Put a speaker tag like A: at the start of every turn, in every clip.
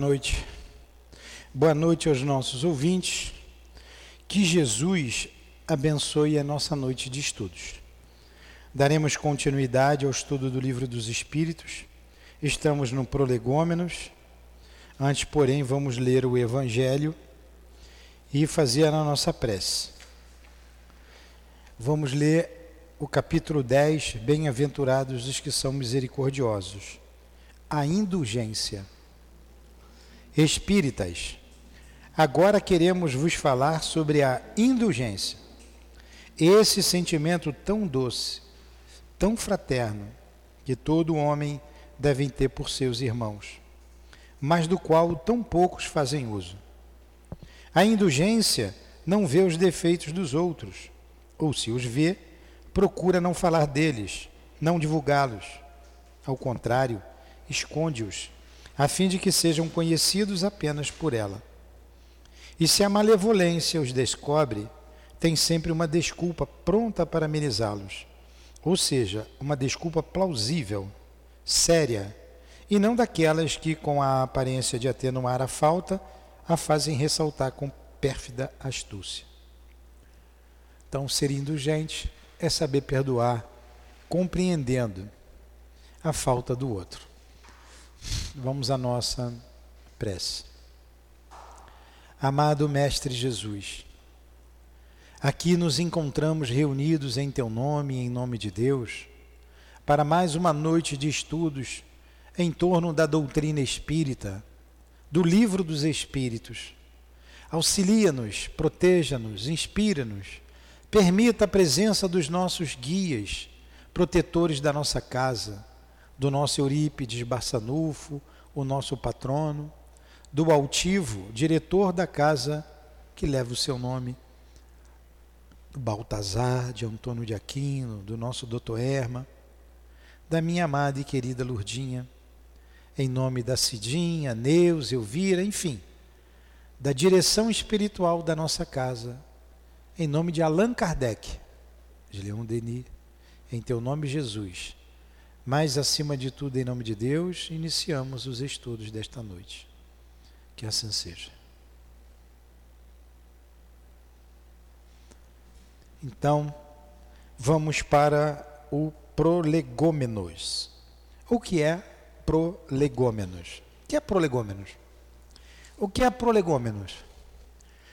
A: Boa noite. Boa noite aos nossos ouvintes. Que Jesus abençoe a nossa noite de estudos. Daremos continuidade ao estudo do Livro dos Espíritos. Estamos no Prolegômenos. Antes, porém, vamos ler o Evangelho e fazer a nossa prece. Vamos ler o capítulo 10, Bem-aventurados os que são misericordiosos. A indulgência. Espíritas, agora queremos vos falar sobre a indulgência. Esse sentimento tão doce, tão fraterno, que todo homem deve ter por seus irmãos, mas do qual tão poucos fazem uso. A indulgência não vê os defeitos dos outros, ou se os vê, procura não falar deles, não divulgá-los. Ao contrário, esconde-os a fim de que sejam conhecidos apenas por ela. E se a malevolência os descobre, tem sempre uma desculpa pronta para amenizá-los, ou seja, uma desculpa plausível, séria, e não daquelas que, com a aparência de atenuar a falta, a fazem ressaltar com pérfida astúcia. Então, ser indulgente é saber perdoar, compreendendo a falta do outro. Vamos à nossa prece. Amado Mestre Jesus, aqui nos encontramos reunidos em Teu nome e em nome de Deus, para mais uma noite de estudos em torno da doutrina espírita, do livro dos Espíritos. Auxilia-nos, proteja-nos, inspira-nos, permita a presença dos nossos guias, protetores da nossa casa do nosso Eurípides Barçanufo, o nosso patrono, do altivo, diretor da casa que leva o seu nome, do Baltazar, de Antônio de Aquino, do nosso doutor Erma, da minha amada e querida Lurdinha, em nome da Cidinha, Neus, Elvira, enfim, da direção espiritual da nossa casa, em nome de Allan Kardec, de Leon Denis, em teu nome, Jesus mas, acima de tudo, em nome de Deus, iniciamos os estudos desta noite. Que assim seja. Então, vamos para o prolegômenos. O que é prolegômenos? O que é prolegômenos? O que é prolegômenos?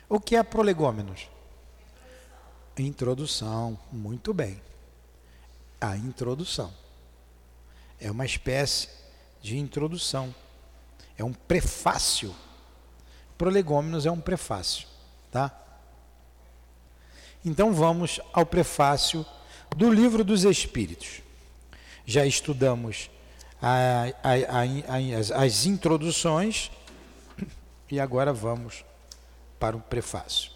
A: O que é prolegômenos? Introdução, muito bem. A introdução. É uma espécie de introdução. É um prefácio. Prolegômenos é um prefácio, tá? Então vamos ao prefácio do Livro dos Espíritos. Já estudamos a, a, a, as, as introduções e agora vamos para o prefácio.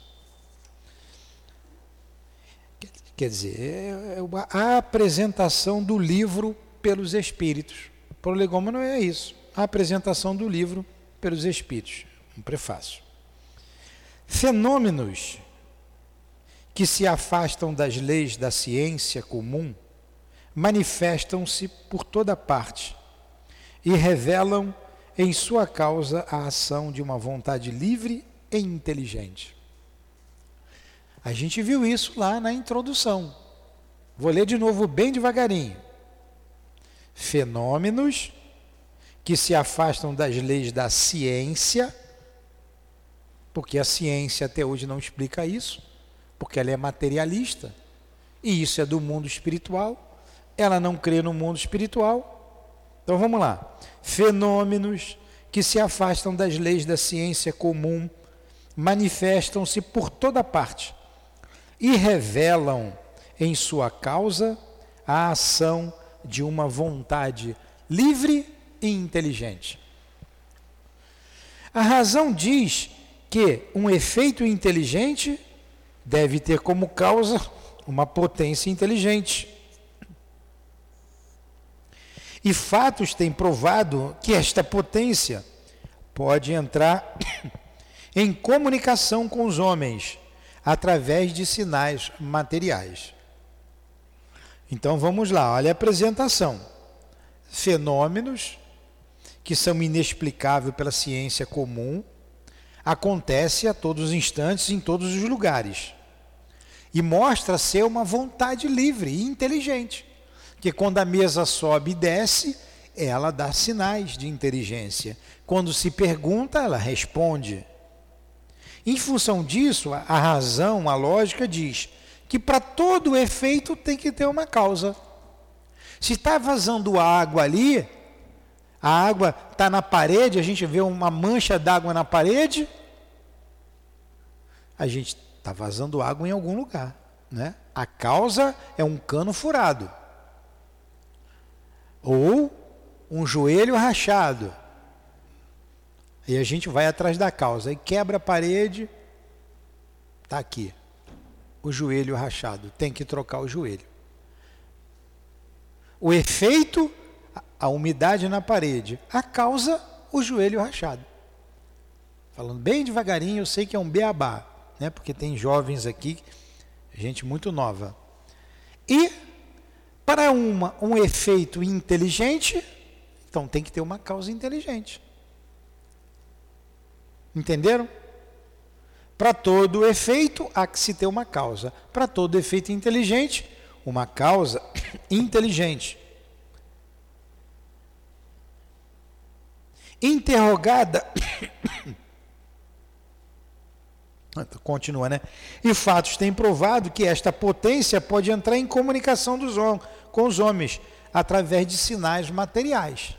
A: Quer dizer, é, é a apresentação do livro pelos espíritos. O prolegômeno é isso, a apresentação do livro pelos espíritos, um prefácio. Fenômenos que se afastam das leis da ciência comum manifestam-se por toda parte e revelam em sua causa a ação de uma vontade livre e inteligente. A gente viu isso lá na introdução. Vou ler de novo bem devagarinho fenômenos que se afastam das leis da ciência, porque a ciência até hoje não explica isso, porque ela é materialista, e isso é do mundo espiritual, ela não crê no mundo espiritual. Então vamos lá. Fenômenos que se afastam das leis da ciência comum manifestam-se por toda parte e revelam em sua causa a ação de uma vontade livre e inteligente. A razão diz que um efeito inteligente deve ter como causa uma potência inteligente. E fatos têm provado que esta potência pode entrar em comunicação com os homens através de sinais materiais. Então vamos lá, olha a apresentação. Fenômenos que são inexplicáveis pela ciência comum, acontece a todos os instantes, em todos os lugares. E mostra ser uma vontade livre e inteligente. Que quando a mesa sobe e desce, ela dá sinais de inteligência. Quando se pergunta, ela responde. Em função disso, a razão, a lógica diz que para todo efeito tem que ter uma causa. Se está vazando água ali, a água está na parede, a gente vê uma mancha d'água na parede, a gente está vazando água em algum lugar. Né? A causa é um cano furado. Ou um joelho rachado. E a gente vai atrás da causa. E quebra a parede, está aqui. O joelho rachado. Tem que trocar o joelho. O efeito, a umidade na parede. A causa, o joelho rachado. Falando bem devagarinho, eu sei que é um beabá, né? porque tem jovens aqui, gente muito nova. E para uma, um efeito inteligente, então tem que ter uma causa inteligente. Entenderam? Para todo efeito há que se ter uma causa. Para todo efeito inteligente, uma causa inteligente. Interrogada. Continua, né? E fatos têm provado que esta potência pode entrar em comunicação dos, com os homens através de sinais materiais.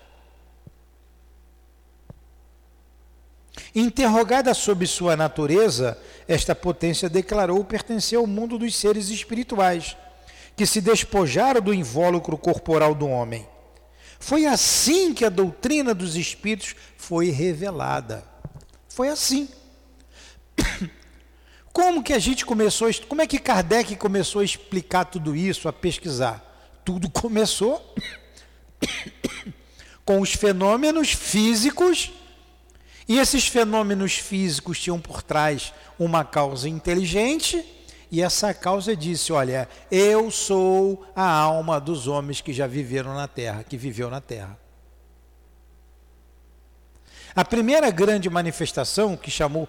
A: Interrogada sobre sua natureza, esta potência declarou pertencer ao mundo dos seres espirituais, que se despojaram do invólucro corporal do homem. Foi assim que a doutrina dos espíritos foi revelada. Foi assim. Como que a gente começou, como é que Kardec começou a explicar tudo isso, a pesquisar? Tudo começou com os fenômenos físicos e esses fenômenos físicos tinham por trás uma causa inteligente, e essa causa disse: Olha, eu sou a alma dos homens que já viveram na terra, que viveu na terra. A primeira grande manifestação que chamou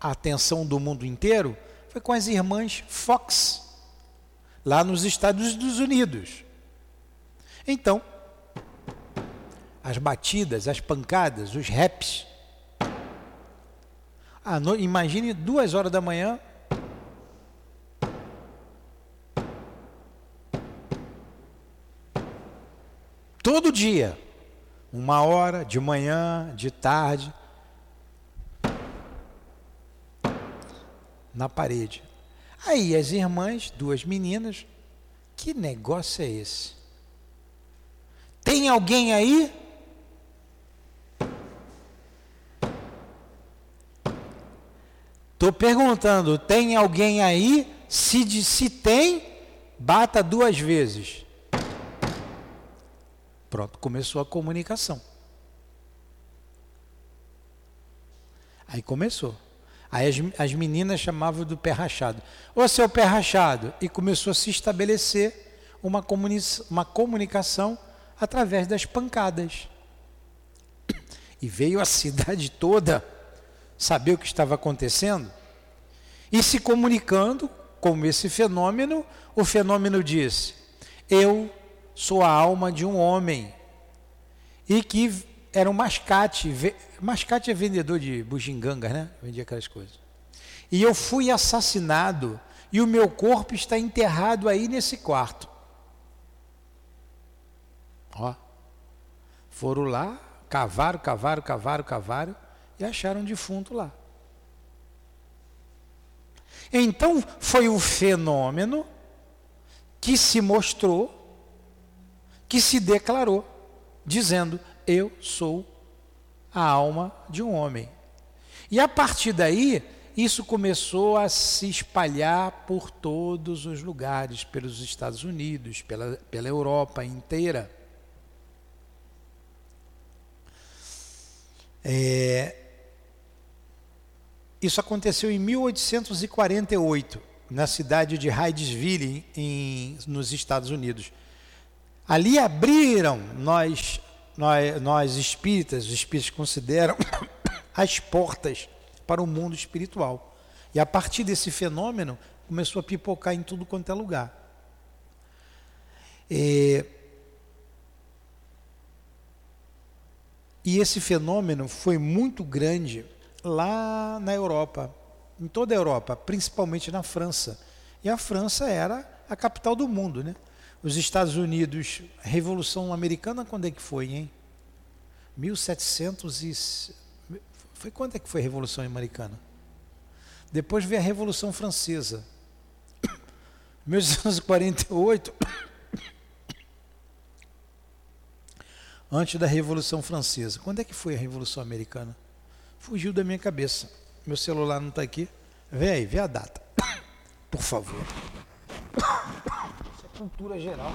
A: a atenção do mundo inteiro foi com as irmãs Fox, lá nos Estados Unidos. Então, as batidas, as pancadas, os raps, ah, no, imagine duas horas da manhã. Todo dia. Uma hora, de manhã, de tarde. Na parede. Aí as irmãs, duas meninas, que negócio é esse? Tem alguém aí? Estou perguntando, tem alguém aí? Se, se tem, bata duas vezes. Pronto, começou a comunicação. Aí começou. Aí as, as meninas chamavam do pé rachado. Ô seu pé rachado. E começou a se estabelecer uma, comuni uma comunicação através das pancadas. E veio a cidade toda saber o que estava acontecendo e se comunicando com esse fenômeno, o fenômeno diz: Eu sou a alma de um homem e que era um mascate. Mascate é vendedor de bugigangas, né? Vendia aquelas coisas. E eu fui assassinado e o meu corpo está enterrado aí nesse quarto. Ó. Foram lá, cavaram, cavaram, cavaram, cavaram e acharam um defunto lá. Então foi o fenômeno que se mostrou, que se declarou, dizendo: Eu sou a alma de um homem. E a partir daí, isso começou a se espalhar por todos os lugares, pelos Estados Unidos, pela, pela Europa inteira. É, isso aconteceu em 1848, na cidade de Hydesville, em, nos Estados Unidos. Ali abriram, nós nós, nós espíritas, os espíritas consideram as portas para o mundo espiritual. E a partir desse fenômeno, começou a pipocar em tudo quanto é lugar. E, e esse fenômeno foi muito grande lá na Europa, em toda a Europa, principalmente na França. E a França era a capital do mundo, né? Os Estados Unidos, a Revolução Americana, quando é que foi, hein? 1700 e... Foi quando é que foi a Revolução Americana? Depois veio a Revolução Francesa. 1848 antes da Revolução Francesa. Quando é que foi a Revolução Americana? Fugiu da minha cabeça. Meu celular não está aqui. Vê aí, vê a data. Por favor. Isso é cultura geral.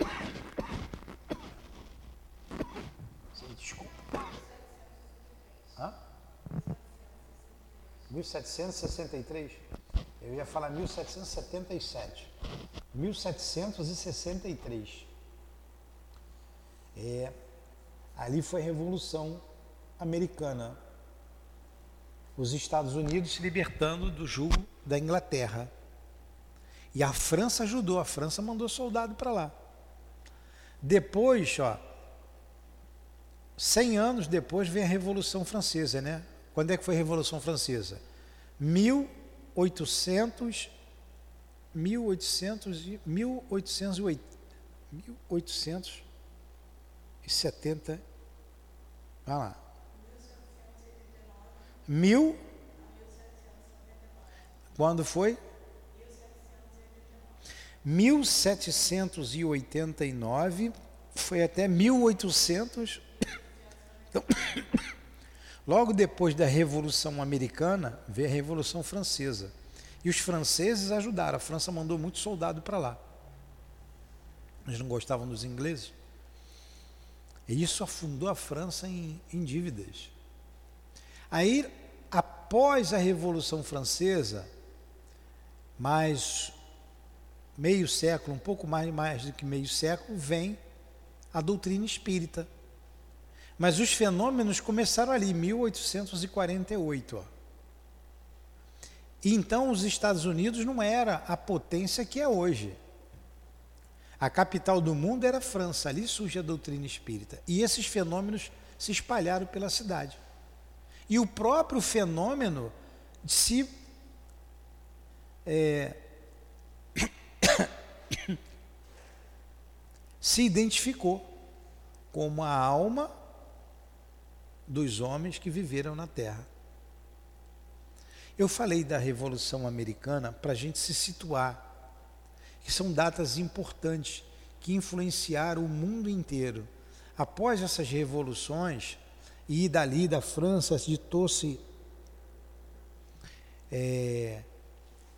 A: Desculpa. Hã? 1763? Eu ia falar 1777. 1763. É, ali foi Revolução Americana. Os Estados Unidos se libertando do jugo da Inglaterra. E a França ajudou, a França mandou soldado para lá. Depois, ó, 100 anos depois vem a Revolução Francesa, né? Quando é que foi a Revolução Francesa? 1800 1800 1880 1800 70. Vai lá. Mil. Quando foi? 1789 foi até 1800. Então, logo depois da Revolução Americana, veio a Revolução Francesa. E os franceses ajudaram. A França mandou muito soldado para lá. Eles não gostavam dos ingleses. E isso afundou a França em, em dívidas. Aí, após a Revolução Francesa, mais meio século, um pouco mais, mais do que meio século, vem a doutrina espírita. Mas os fenômenos começaram ali, 1848. Ó. E então os Estados Unidos não era a potência que é hoje. A capital do mundo era a França, ali surge a doutrina espírita. E esses fenômenos se espalharam pela cidade. E o próprio fenômeno se é, se identificou como a alma dos homens que viveram na Terra. Eu falei da Revolução Americana para a gente se situar que são datas importantes que influenciaram o mundo inteiro. Após essas revoluções, e dali da França ditou-se é,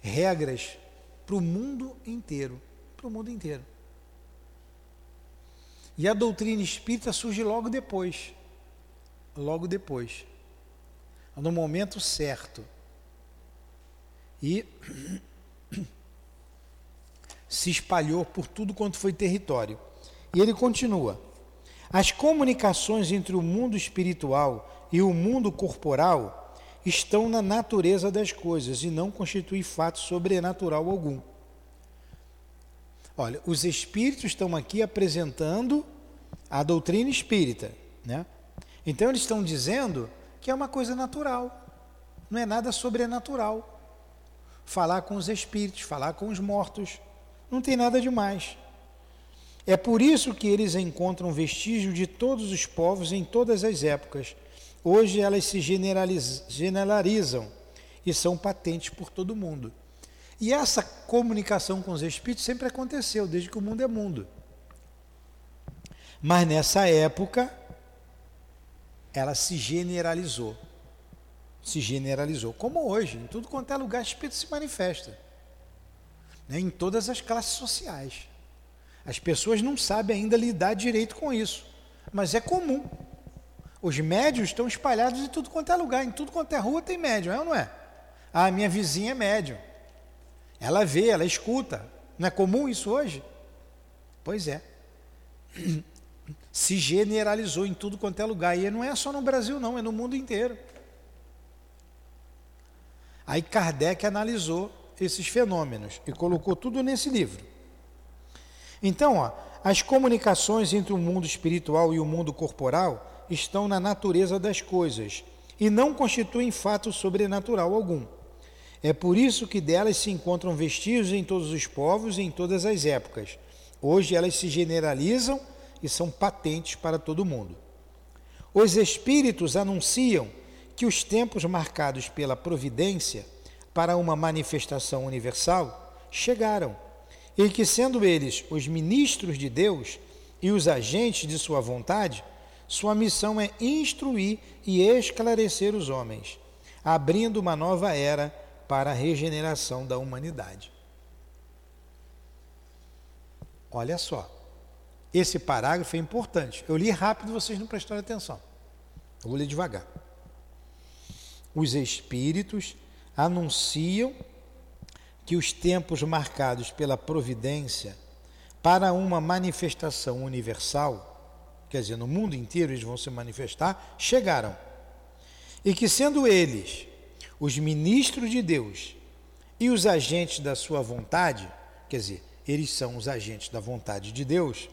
A: regras para o mundo inteiro, para o mundo inteiro. E a doutrina espírita surge logo depois, logo depois, no momento certo. E se espalhou por tudo quanto foi território. E ele continua: as comunicações entre o mundo espiritual e o mundo corporal estão na natureza das coisas e não constituem fato sobrenatural algum. Olha, os espíritos estão aqui apresentando a doutrina espírita, né? Então eles estão dizendo que é uma coisa natural, não é nada sobrenatural. Falar com os espíritos, falar com os mortos, não tem nada demais. É por isso que eles encontram vestígio de todos os povos em todas as épocas. Hoje elas se generalizam e são patentes por todo mundo. E essa comunicação com os espíritos sempre aconteceu, desde que o mundo é mundo. Mas nessa época, ela se generalizou. Se generalizou. Como hoje, em tudo quanto é lugar, espírito se manifesta né, em todas as classes sociais. As pessoas não sabem ainda lidar direito com isso, mas é comum. Os médios estão espalhados em tudo quanto é lugar, em tudo quanto é rua tem médium, é ou não é? Ah, minha vizinha é médium. Ela vê, ela escuta. Não é comum isso hoje? Pois é. Se generalizou em tudo quanto é lugar. E não é só no Brasil, não, é no mundo inteiro. Aí Kardec analisou esses fenômenos e colocou tudo nesse livro. Então, ó, as comunicações entre o mundo espiritual e o mundo corporal estão na natureza das coisas e não constituem fato sobrenatural algum. É por isso que delas se encontram vestígios em todos os povos e em todas as épocas. Hoje elas se generalizam e são patentes para todo mundo. Os espíritos anunciam que os tempos marcados pela providência para uma manifestação universal chegaram e que, sendo eles os ministros de Deus e os agentes de sua vontade, sua missão é instruir e esclarecer os homens, abrindo uma nova era para a regeneração da humanidade. Olha só, esse parágrafo é importante. Eu li rápido, vocês não prestaram atenção. Eu vou ler devagar. Os espíritos anunciam que os tempos marcados pela providência para uma manifestação universal, quer dizer, no mundo inteiro eles vão se manifestar, chegaram. E que, sendo eles os ministros de Deus e os agentes da sua vontade, quer dizer, eles são os agentes da vontade de Deus,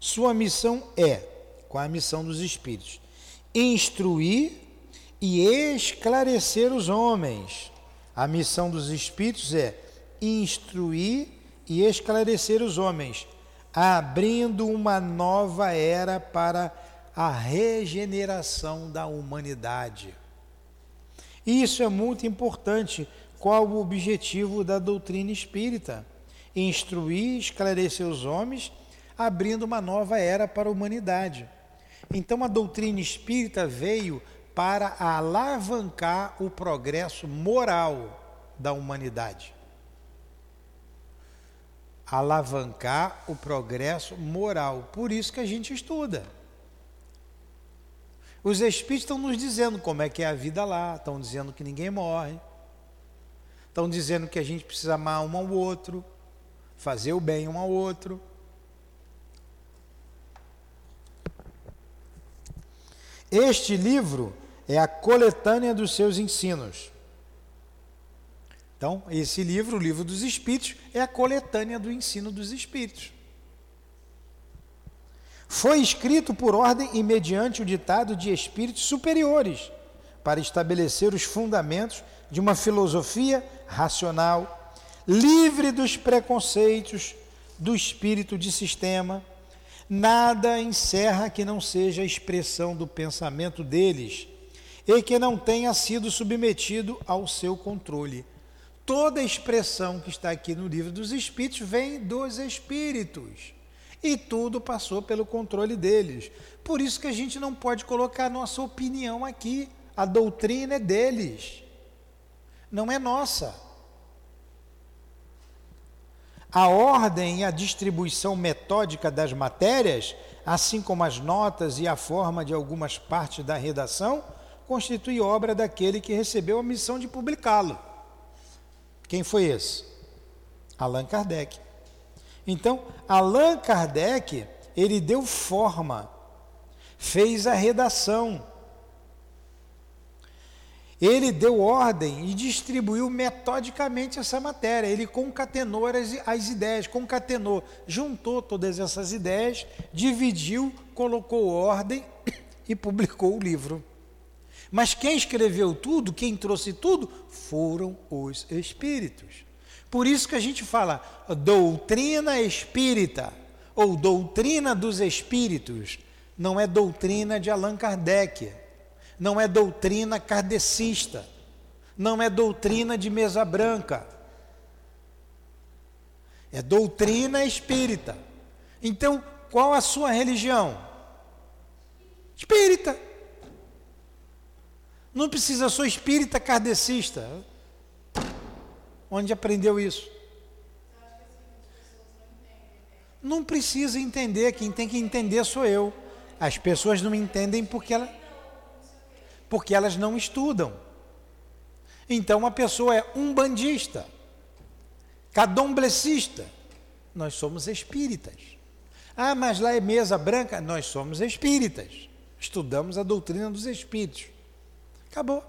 A: sua missão é, qual é a missão dos Espíritos? Instruir e esclarecer os homens. A missão dos Espíritos é instruir e esclarecer os homens, abrindo uma nova era para a regeneração da humanidade. Isso é muito importante. Qual o objetivo da doutrina espírita? Instruir, esclarecer os homens, abrindo uma nova era para a humanidade. Então a doutrina espírita veio para alavancar o progresso moral da humanidade alavancar o progresso moral. Por isso que a gente estuda. Os espíritos estão nos dizendo como é que é a vida lá, estão dizendo que ninguém morre, estão dizendo que a gente precisa amar um ao outro, fazer o bem um ao outro. Este livro é a coletânea dos seus ensinos. Então, esse livro, o Livro dos Espíritos, é a coletânea do ensino dos Espíritos. Foi escrito por ordem e mediante o ditado de espíritos superiores, para estabelecer os fundamentos de uma filosofia racional, livre dos preconceitos do espírito de sistema. Nada encerra que não seja a expressão do pensamento deles e que não tenha sido submetido ao seu controle toda expressão que está aqui no livro dos Espíritos vem dos Espíritos. E tudo passou pelo controle deles. Por isso que a gente não pode colocar nossa opinião aqui. A doutrina é deles, não é nossa. A ordem e a distribuição metódica das matérias, assim como as notas e a forma de algumas partes da redação, constitui obra daquele que recebeu a missão de publicá-lo. Quem foi esse? Allan Kardec. Então, Allan Kardec, ele deu forma, fez a redação. Ele deu ordem e distribuiu metodicamente essa matéria. Ele concatenou as, as ideias, concatenou, juntou todas essas ideias, dividiu, colocou ordem e publicou o livro. Mas quem escreveu tudo, quem trouxe tudo, foram os espíritos. Por isso que a gente fala doutrina espírita ou doutrina dos espíritos. Não é doutrina de Allan Kardec, não é doutrina kardecista, não é doutrina de mesa branca. É doutrina espírita. Então, qual a sua religião? Espírita. Não precisa, sou espírita kardecista. Onde aprendeu isso? Não precisa entender, quem tem que entender sou eu. As pessoas não entendem porque, ela, porque elas não estudam. Então uma pessoa é um bandista, cadomblecista. Nós somos espíritas. Ah, mas lá é mesa branca. Nós somos espíritas. Estudamos a doutrina dos espíritos. Acabou.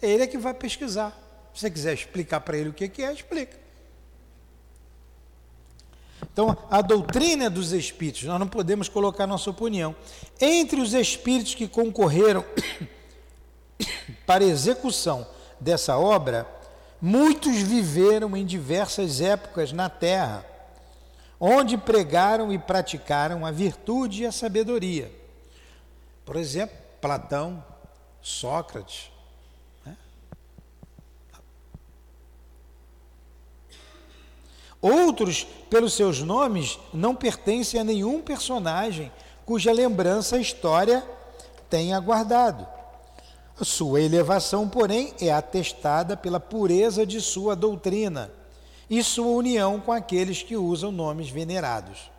A: Ele é que vai pesquisar. Se você quiser explicar para ele o que é, explica. Então, a doutrina dos espíritos, nós não podemos colocar nossa opinião. Entre os espíritos que concorreram para a execução dessa obra, muitos viveram em diversas épocas na terra, onde pregaram e praticaram a virtude e a sabedoria. Por exemplo, Platão, Sócrates, Outros, pelos seus nomes, não pertencem a nenhum personagem cuja lembrança a história tenha guardado. Sua elevação, porém, é atestada pela pureza de sua doutrina e sua união com aqueles que usam nomes venerados.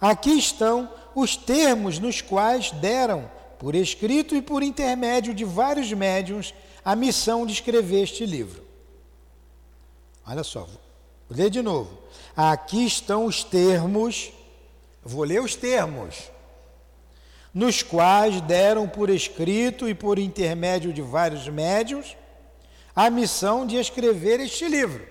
A: Aqui estão os termos nos quais deram, por escrito e por intermédio de vários médiums, a missão de escrever este livro. Olha só, Vou ler de novo. Aqui estão os termos, vou ler os termos, nos quais deram por escrito e por intermédio de vários médios a missão de escrever este livro.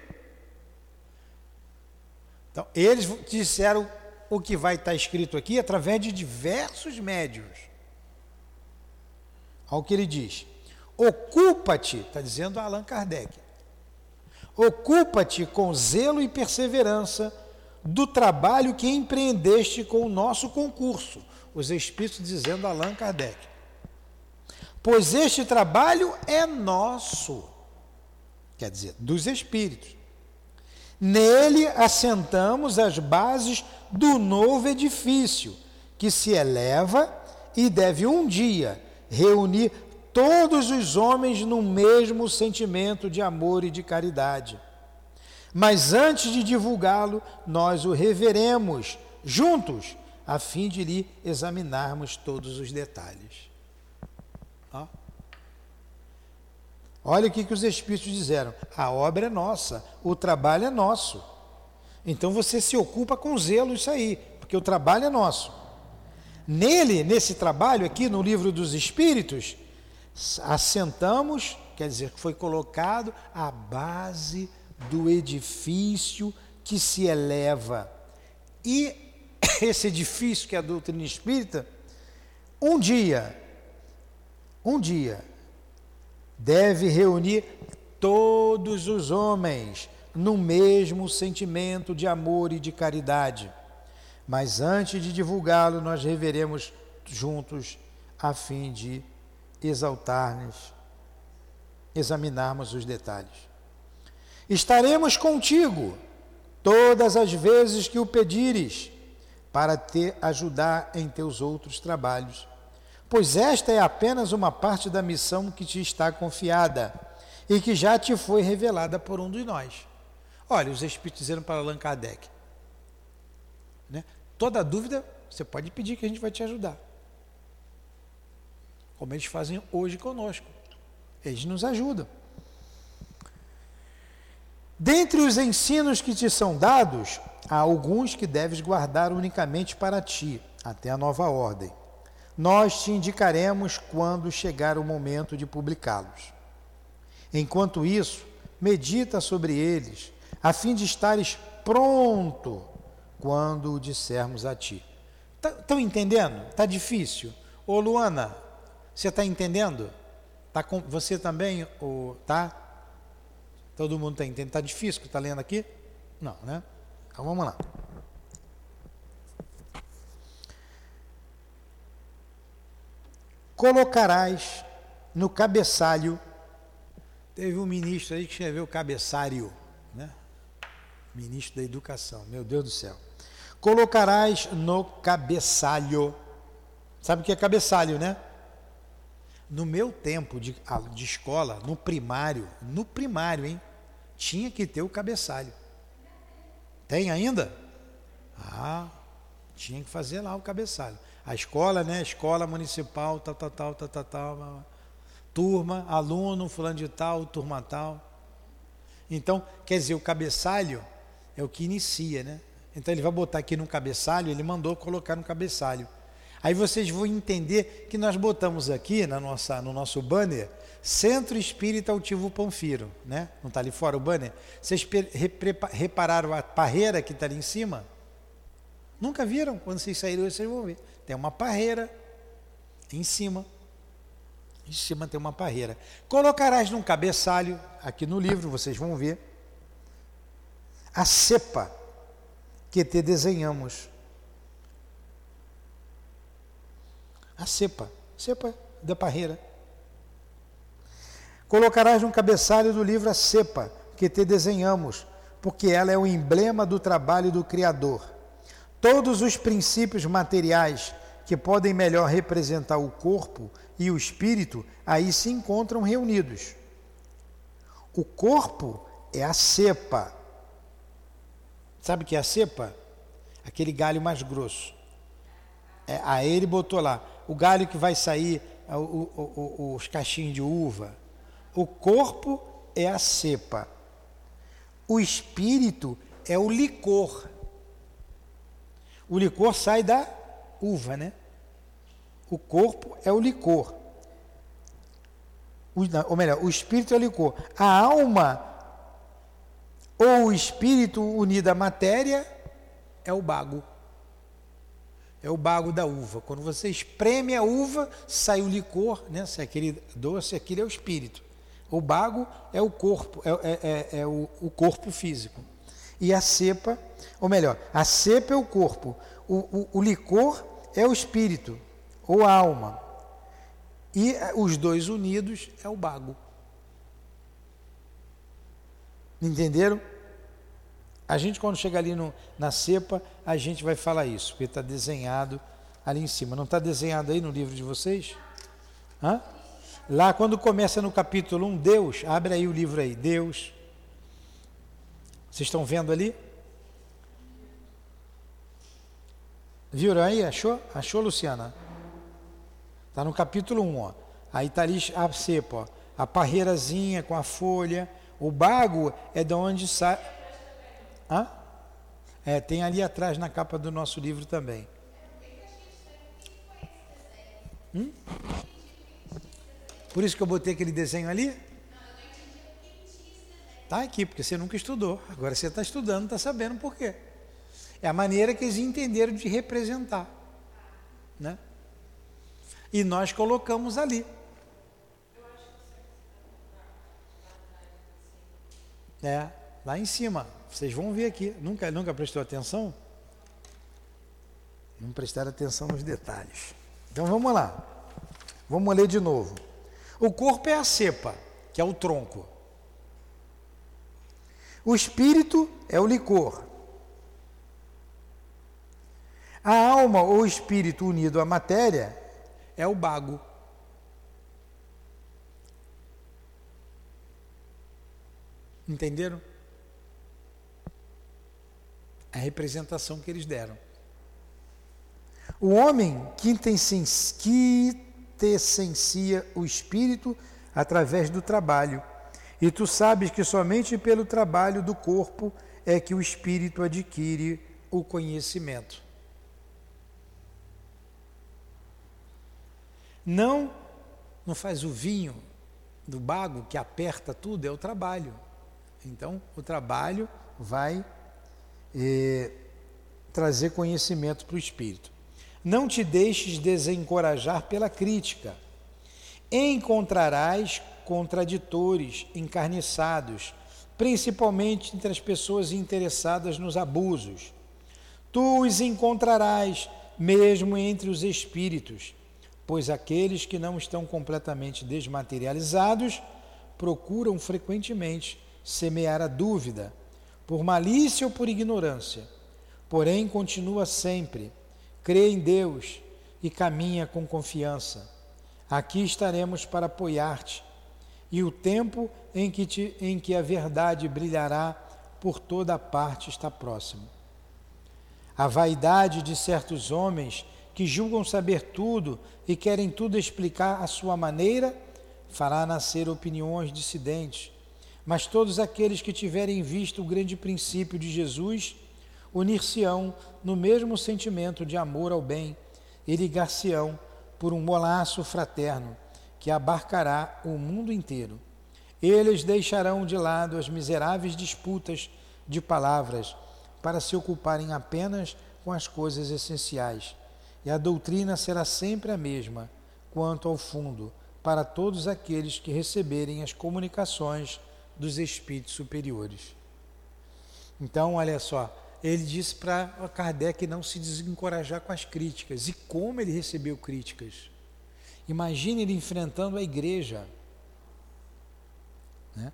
A: Então, eles disseram o que vai estar escrito aqui através de diversos médios. Olha o que ele diz. Ocupa-te, está dizendo Allan Kardec Ocupa-te com zelo e perseverança do trabalho que empreendeste com o nosso concurso. Os Espíritos dizendo Allan Kardec. Pois este trabalho é nosso, quer dizer, dos Espíritos. Nele assentamos as bases do novo edifício, que se eleva e deve um dia reunir todos os homens no mesmo sentimento de amor e de caridade. Mas antes de divulgá-lo, nós o reveremos juntos, a fim de lhe examinarmos todos os detalhes. Ó. Olha o que, que os Espíritos disseram: a obra é nossa, o trabalho é nosso. Então você se ocupa com zelo isso aí, porque o trabalho é nosso. Nele, nesse trabalho aqui no livro dos Espíritos, assentamos, quer dizer, foi colocado a base do edifício que se eleva. E esse edifício que é a doutrina espírita, um dia, um dia, deve reunir todos os homens no mesmo sentimento de amor e de caridade. Mas antes de divulgá-lo, nós reveremos juntos a fim de exaltar-nos, examinarmos os detalhes. Estaremos contigo todas as vezes que o pedires, para te ajudar em teus outros trabalhos, pois esta é apenas uma parte da missão que te está confiada e que já te foi revelada por um de nós. Olha, os Espíritos disseram para Allan Kardec: né? Toda dúvida você pode pedir que a gente vai te ajudar como eles fazem hoje conosco. Eles nos ajudam. Dentre os ensinos que te são dados, há alguns que deves guardar unicamente para ti, até a nova ordem. Nós te indicaremos quando chegar o momento de publicá-los. Enquanto isso, medita sobre eles, a fim de estares pronto quando o dissermos a ti. Estão tá, entendendo? Está difícil? Ô Luana, você está entendendo? Tá com, você também, o, tá? Todo mundo está entendendo? Está difícil que está lendo aqui? Não, né? Então vamos lá. Colocarás no cabeçalho. Teve um ministro aí que escreveu cabeçário, né? Ministro da Educação, meu Deus do céu. Colocarás no cabeçalho. Sabe o que é cabeçalho, né? No meu tempo de, de escola, no primário, no primário, hein? Tinha que ter o cabeçalho. Tem ainda? Ah, tinha que fazer lá o cabeçalho. A escola, né? Escola municipal, tal, tal, tal, tal, tal, tal. Turma, aluno, fulano de tal, turma tal. Então, quer dizer, o cabeçalho é o que inicia, né? Então ele vai botar aqui no cabeçalho, ele mandou colocar no cabeçalho. Aí vocês vão entender que nós botamos aqui na nossa, no nosso banner Centro Espírita Altivo Panfiro, né? Não está ali fora o banner? Vocês repararam a parreira que está ali em cima? Nunca viram? Quando vocês saíram, vocês vão ver. Tem uma parreira em cima. Em cima tem uma parreira. Colocarás num cabeçalho, aqui no livro, vocês vão ver, a cepa que te desenhamos. A cepa, cepa da parreira. Colocarás no cabeçalho do livro a cepa que te desenhamos, porque ela é o emblema do trabalho do Criador. Todos os princípios materiais que podem melhor representar o corpo e o espírito aí se encontram reunidos. O corpo é a cepa. Sabe que é a cepa? Aquele galho mais grosso. É, aí ele botou lá, o galho que vai sair, o, o, o, os cachinhos de uva, o corpo é a cepa. O espírito é o licor. O licor sai da uva, né? O corpo é o licor. O, ou melhor, o espírito é o licor. A alma ou o espírito unido à matéria é o bago. É o bago da uva. Quando você espreme a uva, sai o licor, né? Se é aquele doce, aquele é o espírito. O bago é o corpo, é, é, é, é o, o, corpo físico. E a cepa, ou melhor, a cepa é o corpo, o, o, o licor é o espírito, ou a alma. E os dois unidos é o bago. Entenderam? A gente, quando chega ali no, na cepa, a gente vai falar isso, porque está desenhado ali em cima. Não está desenhado aí no livro de vocês? Hã? Lá quando começa no capítulo 1, Deus, abre aí o livro aí, Deus. Vocês estão vendo ali? Viram aí? Achou? Achou, Luciana? Está no capítulo 1, ó. Aí está ali a cepa, ó. A parreirazinha com a folha. O bago é de onde sai. Hã? É, tem ali atrás na capa do nosso livro também. Hum? Por isso que eu botei aquele desenho ali? Está aqui, porque você nunca estudou. Agora você está estudando, está sabendo por quê. É a maneira que eles entenderam de representar. Né? E nós colocamos ali. É, lá em cima. Vocês vão ver aqui. Nunca, nunca prestou atenção? Não prestaram atenção nos detalhes. Então vamos lá. Vamos ler de novo. O corpo é a cepa, que é o tronco. O espírito é o licor. A alma ou espírito unido à matéria é o bago. Entenderam? A representação que eles deram. O homem que, que te essencia o espírito através do trabalho. E tu sabes que somente pelo trabalho do corpo é que o espírito adquire o conhecimento. Não, não faz o vinho do bago que aperta tudo, é o trabalho. Então, o trabalho vai eh, trazer conhecimento para o espírito. Não te deixes desencorajar pela crítica. Encontrarás contraditores, encarniçados, principalmente entre as pessoas interessadas nos abusos. Tu os encontrarás mesmo entre os espíritos, pois aqueles que não estão completamente desmaterializados procuram frequentemente semear a dúvida, por malícia ou por ignorância. Porém, continua sempre crê em Deus e caminha com confiança. Aqui estaremos para apoiar-te, e o tempo em que, te, em que a verdade brilhará por toda a parte está próximo. A vaidade de certos homens que julgam saber tudo e querem tudo explicar à sua maneira, fará nascer opiniões dissidentes. Mas todos aqueles que tiverem visto o grande princípio de Jesus, unir-se-ão no mesmo sentimento de amor ao bem e ligar-se-ão por um molaço fraterno que abarcará o mundo inteiro. Eles deixarão de lado as miseráveis disputas de palavras para se ocuparem apenas com as coisas essenciais, e a doutrina será sempre a mesma quanto ao fundo para todos aqueles que receberem as comunicações dos espíritos superiores. Então, olha só, ele disse para Kardec não se desencorajar com as críticas. E como ele recebeu críticas? Imagine ele enfrentando a igreja. Né?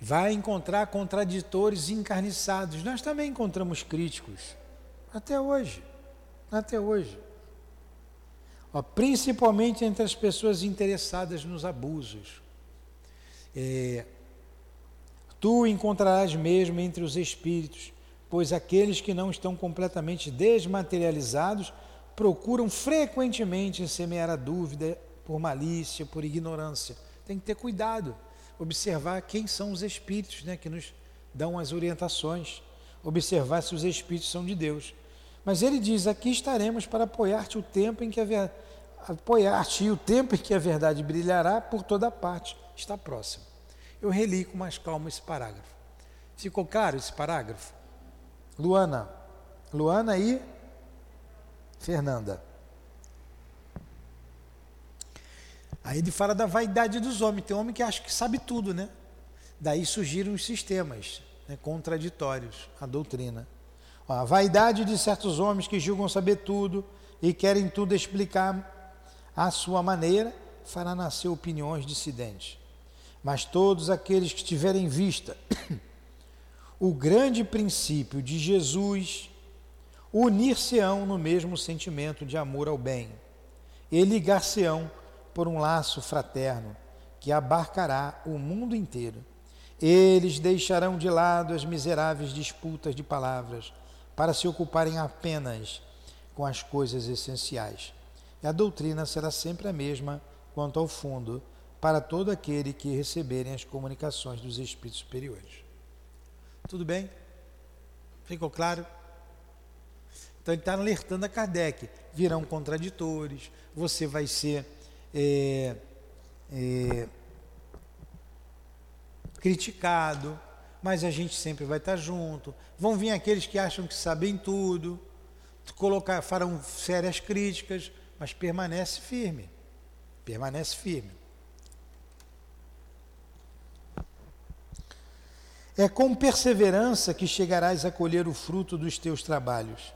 A: Vai encontrar contraditores encarniçados. Nós também encontramos críticos. Até hoje. Até hoje. Ó, principalmente entre as pessoas interessadas nos abusos. É, Tu encontrarás mesmo entre os espíritos, pois aqueles que não estão completamente desmaterializados procuram frequentemente semear a dúvida por malícia, por ignorância. Tem que ter cuidado, observar quem são os espíritos né, que nos dão as orientações, observar se os espíritos são de Deus. Mas ele diz: aqui estaremos para apoiar-te o tempo em que a apoiar-te e o tempo em que a verdade brilhará por toda parte está próximo eu reli com mais calma esse parágrafo. Ficou claro esse parágrafo? Luana. Luana e Fernanda. Aí ele fala da vaidade dos homens. Tem homem que acha que sabe tudo, né? Daí surgiram os sistemas né, contraditórios à doutrina. Ó, a vaidade de certos homens que julgam saber tudo e querem tudo explicar à sua maneira fará nascer opiniões dissidentes mas todos aqueles que tiverem vista o grande princípio de Jesus unir-se-ão no mesmo sentimento de amor ao bem e ligar-se-ão por um laço fraterno que abarcará o mundo inteiro. Eles deixarão de lado as miseráveis disputas de palavras para se ocuparem apenas com as coisas essenciais. E a doutrina será sempre a mesma quanto ao fundo para todo aquele que receberem as comunicações dos espíritos superiores. Tudo bem? Ficou claro? Então ele está alertando a Kardec: virão contraditores, você vai ser é, é, criticado, mas a gente sempre vai estar junto. Vão vir aqueles que acham que sabem tudo, colocar, farão sérias críticas, mas permanece firme. Permanece firme. É com perseverança que chegarás a colher o fruto dos teus trabalhos.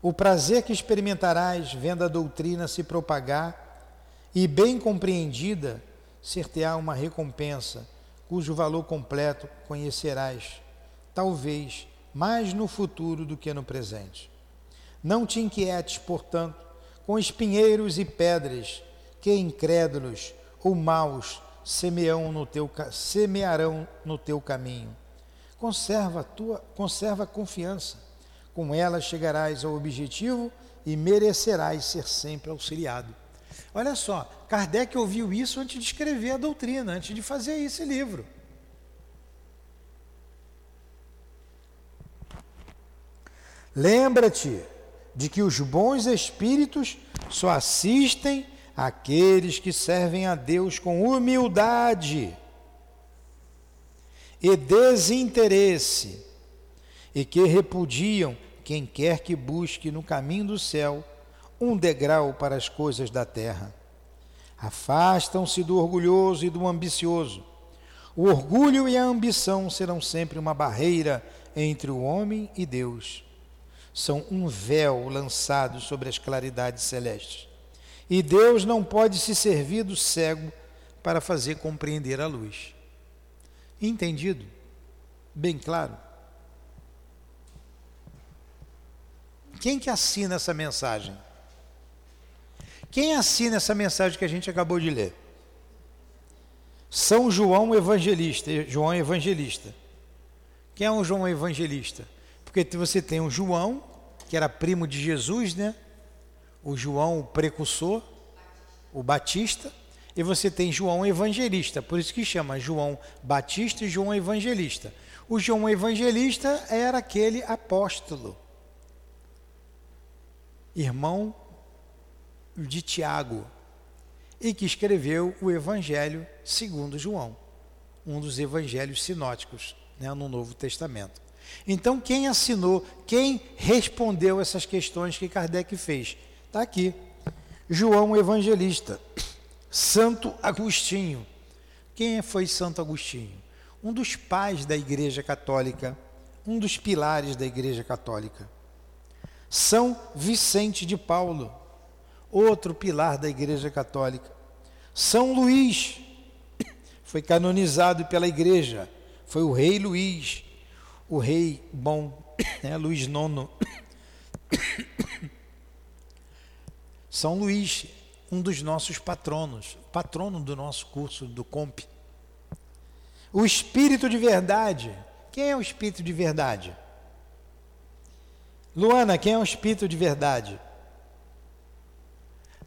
A: O prazer que experimentarás vendo a doutrina se propagar e bem compreendida, ser-te-á uma recompensa, cujo valor completo conhecerás, talvez mais no futuro do que no presente. Não te inquietes, portanto, com espinheiros e pedras que incrédulos ou maus semearão no teu, semearão no teu caminho. Conserva a tua, conserva a confiança. Com ela chegarás ao objetivo e merecerás ser sempre auxiliado. Olha só, Kardec ouviu isso antes de escrever a doutrina, antes de fazer esse livro. Lembra-te de que os bons espíritos só assistem aqueles que servem a Deus com humildade e desinteresse e que repudiam quem quer que busque no caminho do céu um degrau para as coisas da terra. Afastam-se do orgulhoso e do ambicioso. O orgulho e a ambição serão sempre uma barreira entre o homem e Deus. São um véu lançado sobre as claridades celestes. E Deus não pode se servir do cego para fazer compreender a luz. Entendido? Bem claro? Quem que assina essa mensagem? Quem assina essa mensagem que a gente acabou de ler? São João Evangelista, João Evangelista. Quem é um João Evangelista? Porque você tem um João, que era primo de Jesus, né? O João o precursor, o Batista, e você tem João Evangelista, por isso que chama João Batista e João Evangelista. O João Evangelista era aquele apóstolo, irmão de Tiago, e que escreveu o Evangelho segundo João, um dos evangelhos sinóticos né, no Novo Testamento. Então, quem assinou, quem respondeu essas questões que Kardec fez? Está aqui. João Evangelista, Santo Agostinho. Quem foi Santo Agostinho? um dos pais da Igreja Católica, um dos pilares da Igreja Católica. São Vicente de Paulo, outro pilar da Igreja Católica. São Luís, foi canonizado pela Igreja, foi o rei Luís, o rei bom, né, Luís IX. São Luís, um dos nossos patronos, patrono do nosso curso do COMP. O Espírito de verdade. Quem é o Espírito de verdade? Luana, quem é o Espírito de verdade?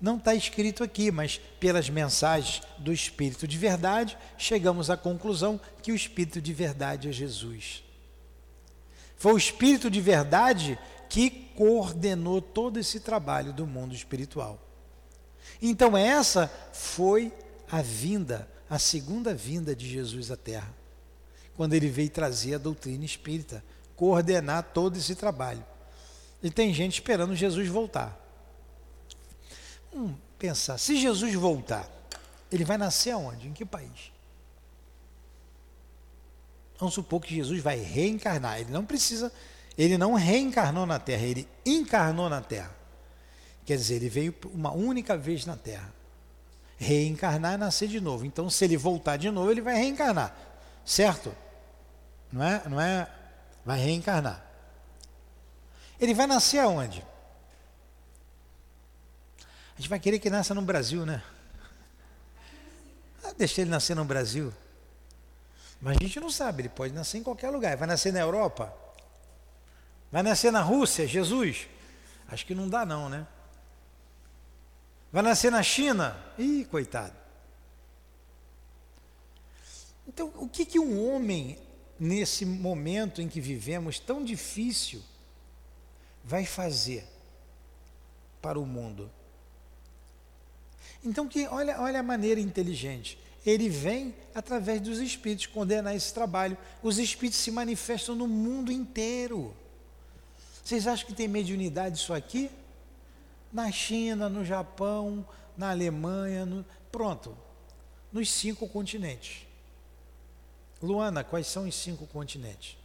A: Não está escrito aqui, mas pelas mensagens do Espírito de verdade, chegamos à conclusão que o Espírito de verdade é Jesus. Foi o Espírito de verdade que coordenou todo esse trabalho do mundo espiritual. Então, essa foi a vinda a segunda vinda de Jesus à Terra, quando ele veio trazer a doutrina espírita, coordenar todo esse trabalho. E tem gente esperando Jesus voltar. Vamos pensar, se Jesus voltar, ele vai nascer aonde? Em que país? Vamos supor que Jesus vai reencarnar. Ele não precisa, ele não reencarnou na Terra, ele encarnou na Terra. Quer dizer, ele veio uma única vez na Terra reencarnar e nascer de novo. Então, se ele voltar de novo, ele vai reencarnar, certo? Não é? Não é? Vai reencarnar. Ele vai nascer aonde? A gente vai querer que nasça no Brasil, né? Ah, deixa ele nascer no Brasil. Mas a gente não sabe, ele pode nascer em qualquer lugar. Vai nascer na Europa? Vai nascer na Rússia, Jesus? Acho que não dá não, né? Vai nascer na China? Ih, coitado. Então, o que, que um homem, nesse momento em que vivemos tão difícil, vai fazer para o mundo? Então, que, olha, olha a maneira inteligente. Ele vem através dos espíritos condenar esse trabalho. Os espíritos se manifestam no mundo inteiro. Vocês acham que tem mediunidade isso aqui? na China, no Japão, na Alemanha, no... pronto, nos cinco continentes. Luana, quais são os cinco continentes?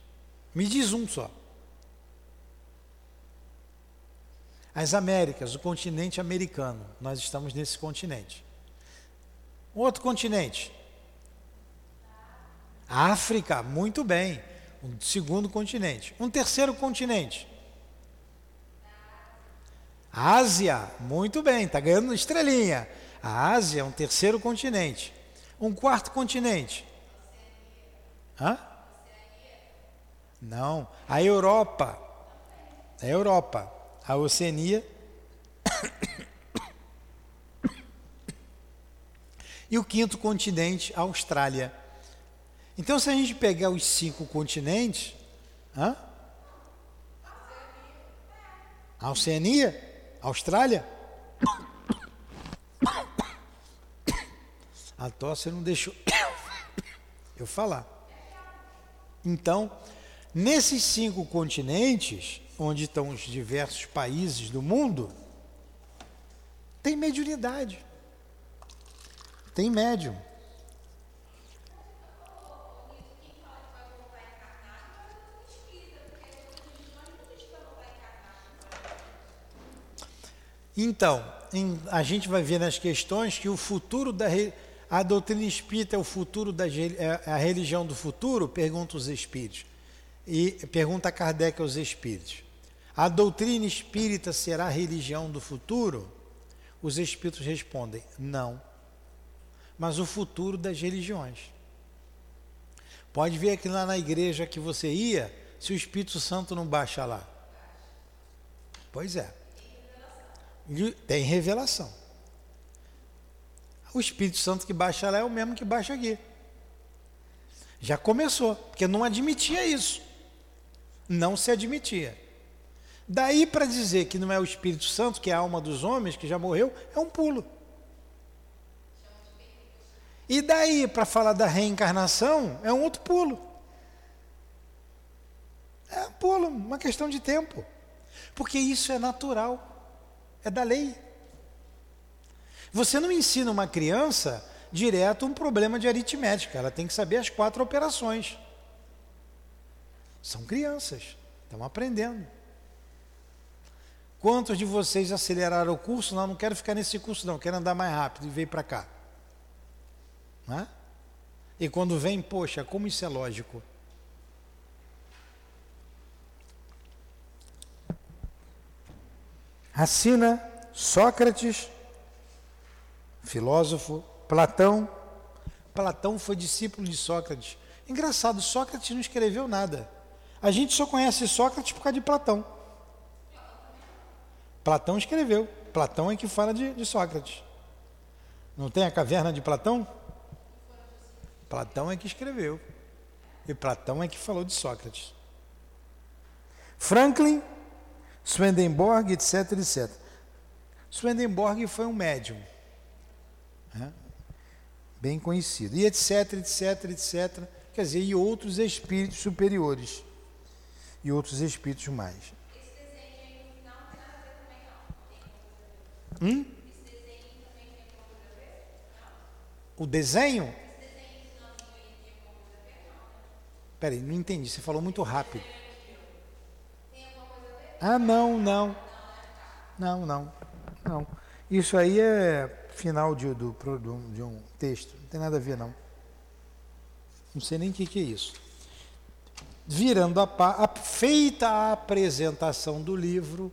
A: Me diz um só. As Américas, o continente americano, nós estamos nesse continente. Outro continente. África, muito bem. Um segundo continente. Um terceiro continente. Ásia, muito bem, está ganhando estrelinha. A Ásia é um terceiro continente. Um quarto continente. Hã? Não, a Europa. A Europa. A Oceania. E o quinto continente, a Austrália. Então, se a gente pegar os cinco continentes, hã? A Oceania? Austrália? A tosse não deixou eu falar. Então, nesses cinco continentes, onde estão os diversos países do mundo, tem mediunidade. Tem médium. Então, em, a gente vai ver nas questões que o futuro da a doutrina espírita é o futuro da é a religião do futuro, pergunta os espíritos. E pergunta Kardec aos espíritos. A doutrina espírita será a religião do futuro? Os espíritos respondem: não. Mas o futuro das religiões. Pode ver que lá na igreja que você ia, se o Espírito Santo não baixa lá. Pois é tem revelação. O Espírito Santo que baixa lá é o mesmo que baixa aqui. Já começou, porque não admitia isso. Não se admitia. Daí para dizer que não é o Espírito Santo, que é a alma dos homens, que já morreu, é um pulo. E daí para falar da reencarnação, é um outro pulo. É um pulo, uma questão de tempo. Porque isso é natural, é da lei. Você não ensina uma criança direto um problema de aritmética. Ela tem que saber as quatro operações. São crianças, estão aprendendo. Quantos de vocês aceleraram o curso? Não, não quero ficar nesse curso, não, quero andar mais rápido e veio para cá. E quando vem, poxa, como isso é lógico? Assina Sócrates, filósofo, Platão. Platão foi discípulo de Sócrates. Engraçado, Sócrates não escreveu nada. A gente só conhece Sócrates por causa de Platão. Platão escreveu. Platão é que fala de, de Sócrates. Não tem a caverna de Platão? Platão é que escreveu. E Platão é que falou de Sócrates. Franklin, Swedenborg, etc, etc. Swedenborg foi um médium. Né? bem conhecido. E etc, etc, etc. Quer dizer, e outros espíritos superiores. E outros espíritos mais. Hum? O desenho? Peraí, não entendi. Você falou muito rápido. Ah, não, não. Não, não. Não. Isso aí é final de, do, de um texto. Não tem nada a ver, não. Não sei nem o que, que é isso. Virando a, a feita a apresentação do livro,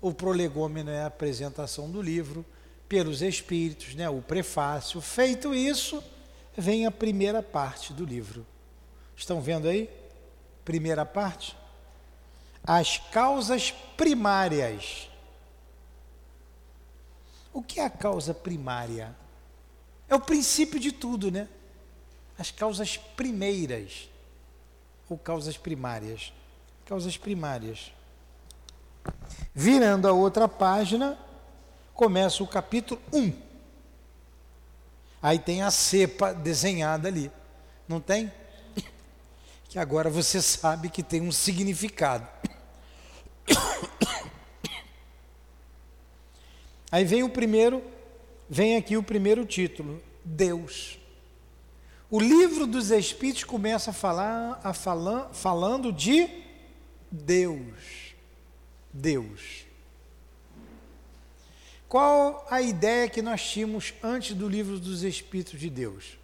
A: o prolegômeno é a apresentação do livro pelos espíritos, né, o prefácio. Feito isso, vem a primeira parte do livro. Estão vendo aí? Primeira parte. As causas primárias o que é a causa primária? É o princípio de tudo, né? As causas primeiras ou causas primárias. Causas primárias. Virando a outra página, começa o capítulo 1. Aí tem a cepa desenhada ali. Não tem? Que agora você sabe que tem um significado. Aí vem o primeiro, vem aqui o primeiro título, Deus. O livro dos Espíritos começa a falar, a falar falando de Deus. Deus. Qual a ideia que nós tínhamos antes do livro dos Espíritos de Deus?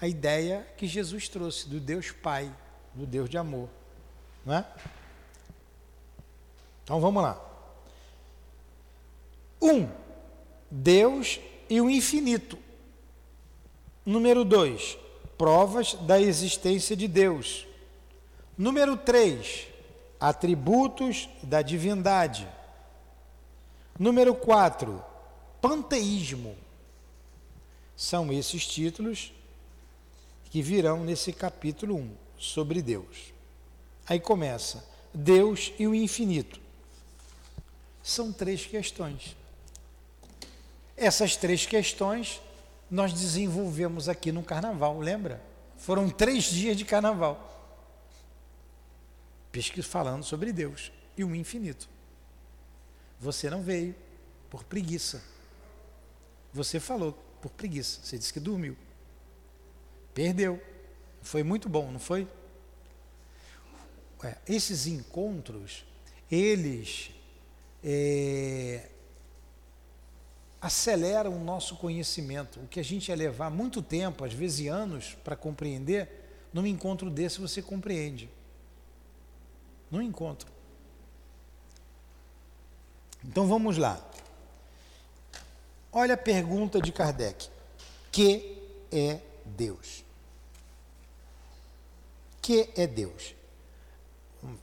A: A ideia que Jesus trouxe do Deus Pai, do Deus de amor, não é? Então vamos lá. Um, Deus e o infinito. Número dois, provas da existência de Deus. Número três, atributos da divindade. Número quatro, panteísmo. São esses títulos que virão nesse capítulo 1 sobre Deus. Aí começa: Deus e o infinito. São três questões. Essas três questões nós desenvolvemos aqui no carnaval, lembra? Foram três dias de carnaval. Pesquisa falando sobre Deus e o infinito. Você não veio por preguiça. Você falou por preguiça. Você disse que dormiu. Perdeu. Foi muito bom, não foi? Esses encontros, eles é, acelera o nosso conhecimento. O que a gente ia levar muito tempo, às vezes anos, para compreender, num encontro desse você compreende. Num encontro. Então vamos lá. Olha a pergunta de Kardec: Que é Deus? Que é Deus?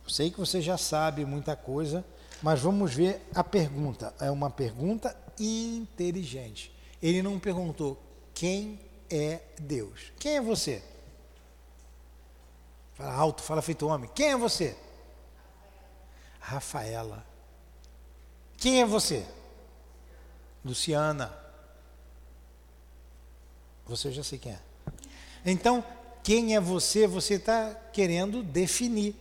A: Sei que você já sabe muita coisa, mas vamos ver a pergunta. É uma pergunta inteligente. Ele não perguntou quem é Deus. Quem é você? Fala alto, fala feito homem. Quem é você? Rafaela. Quem é você? Luciana. Você já sei quem é. Então, quem é você, você está querendo definir.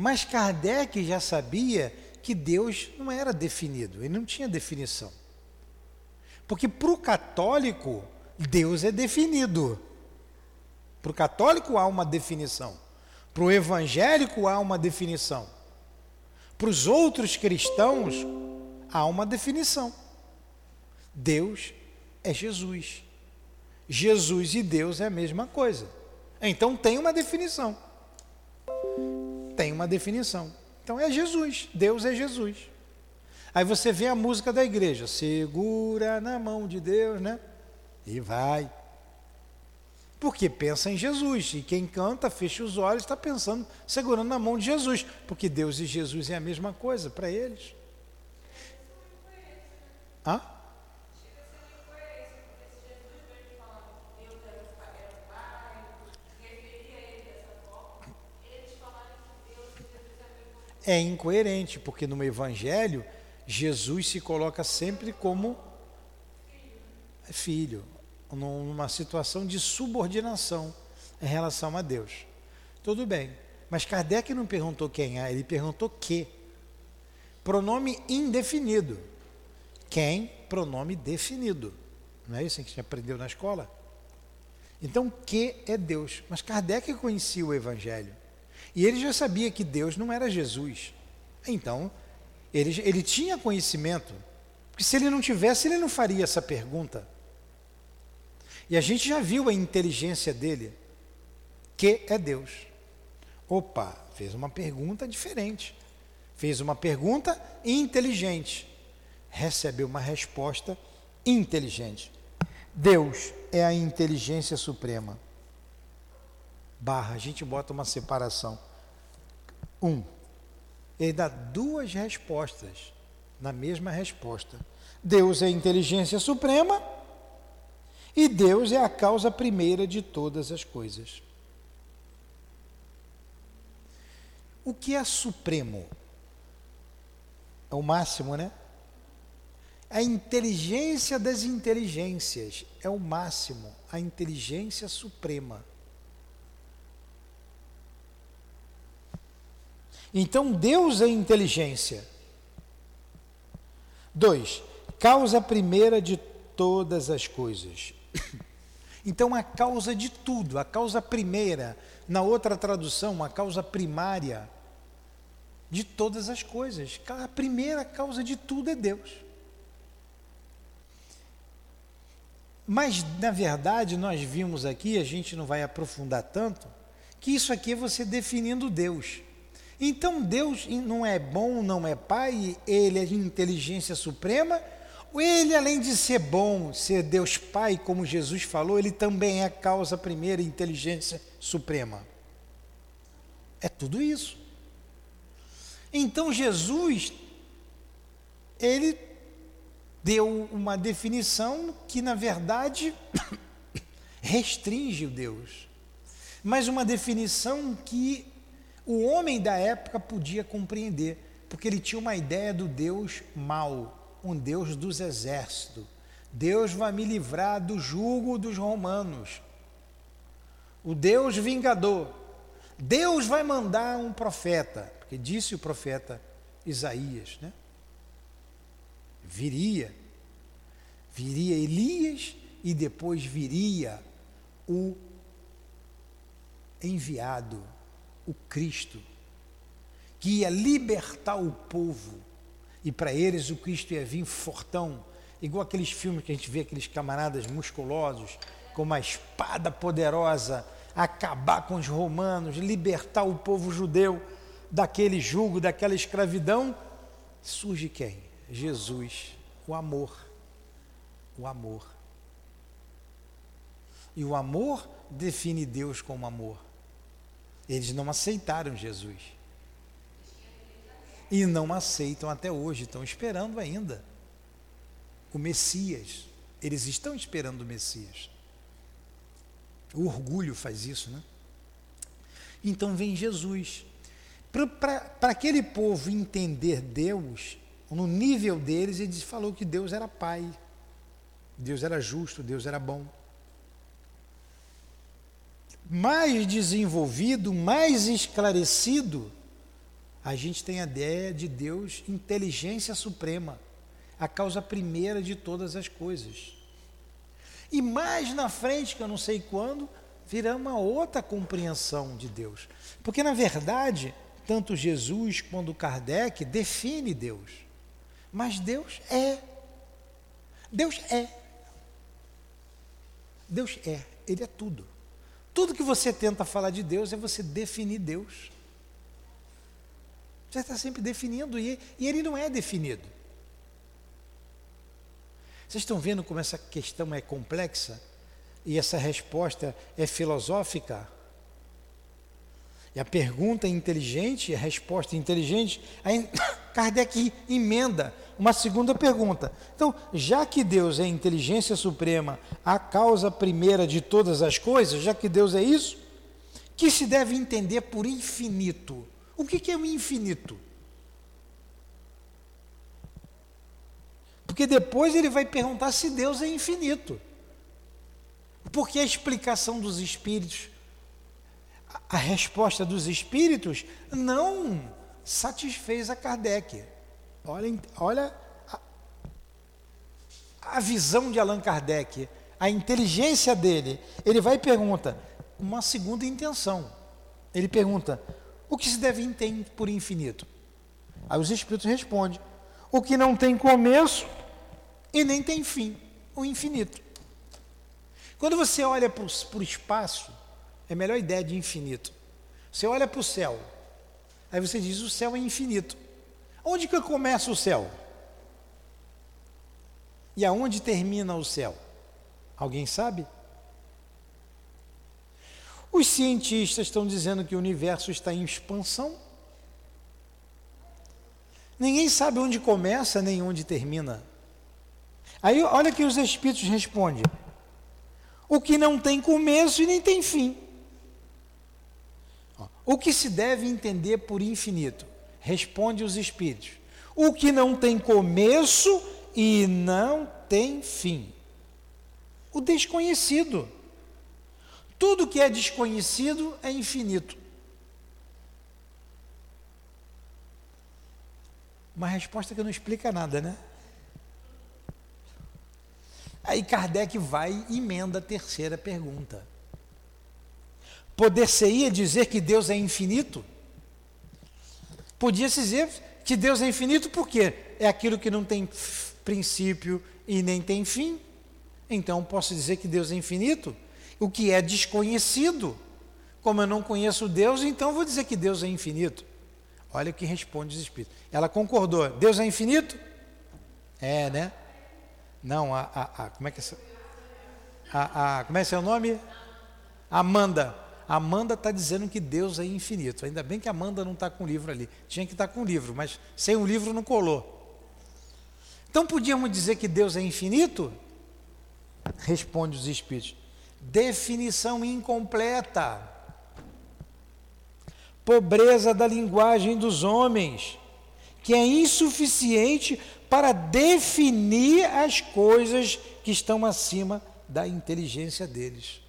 A: Mas Kardec já sabia que Deus não era definido, ele não tinha definição. Porque para o católico, Deus é definido. Para o católico há uma definição. Para o evangélico há uma definição. Para os outros cristãos há uma definição. Deus é Jesus. Jesus e Deus é a mesma coisa. Então tem uma definição. Tem uma definição. Então é Jesus, Deus é Jesus. Aí você vê a música da igreja, segura na mão de Deus, né? E vai. Porque pensa em Jesus. E quem canta, fecha os olhos, está pensando, segurando na mão de Jesus. Porque Deus e Jesus é a mesma coisa para eles. Hã? É incoerente, porque no Evangelho Jesus se coloca sempre como filho, numa situação de subordinação em relação a Deus. Tudo bem, mas Kardec não perguntou quem é, ele perguntou que. Pronome indefinido. Quem? Pronome definido. Não é isso que a gente aprendeu na escola? Então, que é Deus? Mas Kardec conhecia o Evangelho. E ele já sabia que Deus não era Jesus. Então, ele, ele tinha conhecimento, porque se ele não tivesse, ele não faria essa pergunta. E a gente já viu a inteligência dele, que é Deus. Opa, fez uma pergunta diferente. Fez uma pergunta inteligente. Recebeu uma resposta inteligente. Deus é a inteligência suprema. Barra, a gente bota uma separação. Um, ele dá duas respostas na mesma resposta. Deus é a inteligência suprema e Deus é a causa primeira de todas as coisas. O que é supremo? É o máximo, né? A inteligência das inteligências é o máximo, a inteligência suprema. Então Deus é inteligência. Dois, causa primeira de todas as coisas. Então a causa de tudo, a causa primeira, na outra tradução, a causa primária de todas as coisas. A primeira causa de tudo é Deus. Mas, na verdade, nós vimos aqui, a gente não vai aprofundar tanto, que isso aqui é você definindo Deus. Então Deus não é bom, não é pai, ele é inteligência suprema, ele, além de ser bom, ser Deus Pai, como Jesus falou, ele também é a causa primeira, inteligência suprema. É tudo isso. Então Jesus, ele deu uma definição que, na verdade, restringe o Deus, mas uma definição que o homem da época podia compreender, porque ele tinha uma ideia do Deus mau, um Deus dos exércitos. Deus vai me livrar do jugo dos romanos. O Deus vingador. Deus vai mandar um profeta, porque disse o profeta Isaías, né? Viria, viria Elias e depois viria o enviado o Cristo, que ia libertar o povo. E para eles o Cristo ia vir fortão, igual aqueles filmes que a gente vê aqueles camaradas musculosos, com uma espada poderosa, acabar com os romanos, libertar o povo judeu daquele jugo, daquela escravidão. Surge quem? Jesus, o amor. O amor. E o amor define Deus como amor. Eles não aceitaram Jesus. E não aceitam até hoje, estão esperando ainda o Messias. Eles estão esperando o Messias. O orgulho faz isso, né? Então vem Jesus. Para aquele povo entender Deus, no nível deles, ele falou que Deus era Pai, Deus era justo, Deus era bom. Mais desenvolvido, mais esclarecido, a gente tem a ideia de Deus, inteligência suprema, a causa primeira de todas as coisas. E mais na frente, que eu não sei quando, virá uma outra compreensão de Deus. Porque, na verdade, tanto Jesus quanto Kardec define Deus. Mas Deus é. Deus é. Deus é. Ele é tudo. Tudo que você tenta falar de Deus é você definir Deus. Você está sempre definindo e, e ele não é definido. Vocês estão vendo como essa questão é complexa e essa resposta é filosófica? E a pergunta inteligente, a resposta inteligente. Aí Kardec emenda uma segunda pergunta. Então, já que Deus é a inteligência suprema, a causa primeira de todas as coisas, já que Deus é isso, que se deve entender por infinito? O que é o infinito? Porque depois ele vai perguntar se Deus é infinito. Porque a explicação dos espíritos, a resposta dos espíritos não satisfez a Kardec. Olha, olha a, a visão de Allan Kardec, a inteligência dele. Ele vai e pergunta uma segunda intenção. Ele pergunta: o que se deve entender por infinito? Aí os espíritos respondem: o que não tem começo e nem tem fim, o infinito. Quando você olha para o espaço, é a melhor ideia de infinito. Você olha para o céu, aí você diz: o céu é infinito. Onde que começa o céu? E aonde termina o céu? Alguém sabe? Os cientistas estão dizendo que o universo está em expansão. Ninguém sabe onde começa nem onde termina. Aí olha que os espíritos respondem: o que não tem começo e nem tem fim. O que se deve entender por infinito? Responde os espíritos: o que não tem começo e não tem fim. O desconhecido. Tudo que é desconhecido é infinito. Uma resposta que não explica nada, né? Aí Kardec vai e emenda a terceira pergunta. Poder-se-ia dizer que Deus é infinito? Podia-se dizer que Deus é infinito porque é aquilo que não tem princípio e nem tem fim. Então posso dizer que Deus é infinito? o que é desconhecido. Como eu não conheço Deus, então vou dizer que Deus é infinito. Olha o que responde os Espíritos. Ela concordou. Deus é infinito? É, né? Não, a, a, a como é que é a, a, como é seu nome? Amanda. Amanda está dizendo que Deus é infinito. Ainda bem que Amanda não está com o livro ali. Tinha que estar tá com o livro, mas sem o livro não colou. Então podíamos dizer que Deus é infinito? Responde os Espíritos definição incompleta, pobreza da linguagem dos homens, que é insuficiente para definir as coisas que estão acima da inteligência deles.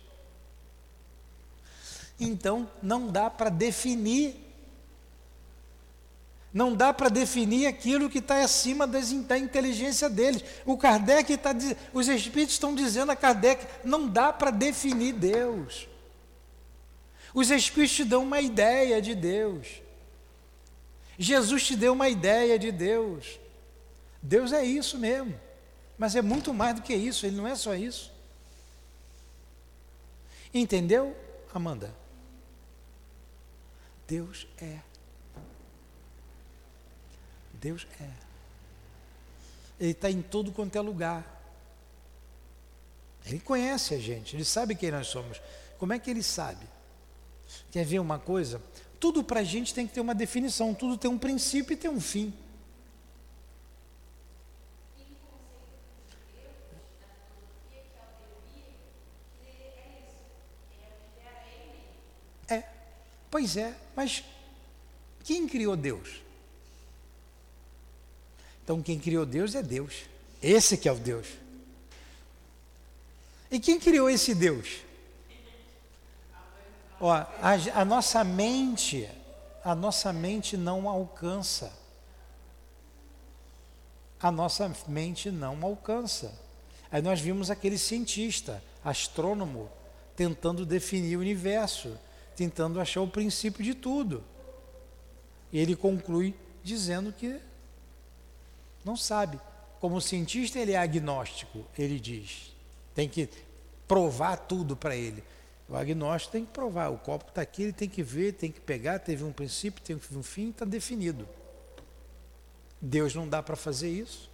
A: Então, não dá para definir não dá para definir aquilo que está acima das, da inteligência deles. O Kardec está os espíritos estão dizendo a Kardec, não dá para definir Deus. Os espíritos te dão uma ideia de Deus. Jesus te deu uma ideia de Deus. Deus é isso mesmo. Mas é muito mais do que isso, ele não é só isso. Entendeu, Amanda? Deus é. Deus é. Ele está em todo quanto é lugar. Ele conhece a gente, ele sabe quem nós somos. Como é que ele sabe? Quer ver uma coisa? Tudo para a gente tem que ter uma definição, tudo tem um princípio e tem um fim. É. Pois é, mas quem criou Deus? Então quem criou Deus é Deus. Esse que é o Deus. E quem criou esse Deus? Ó, a, a nossa mente, a nossa mente não alcança. A nossa mente não alcança. Aí nós vimos aquele cientista, astrônomo, tentando definir o universo, tentando achar o princípio de tudo. E ele conclui dizendo que não sabe. Como cientista, ele é agnóstico, ele diz. Tem que provar tudo para ele. O agnóstico tem que provar. O copo está aqui, ele tem que ver, tem que pegar. Teve um princípio, tem um fim, está definido. Deus não dá para fazer isso.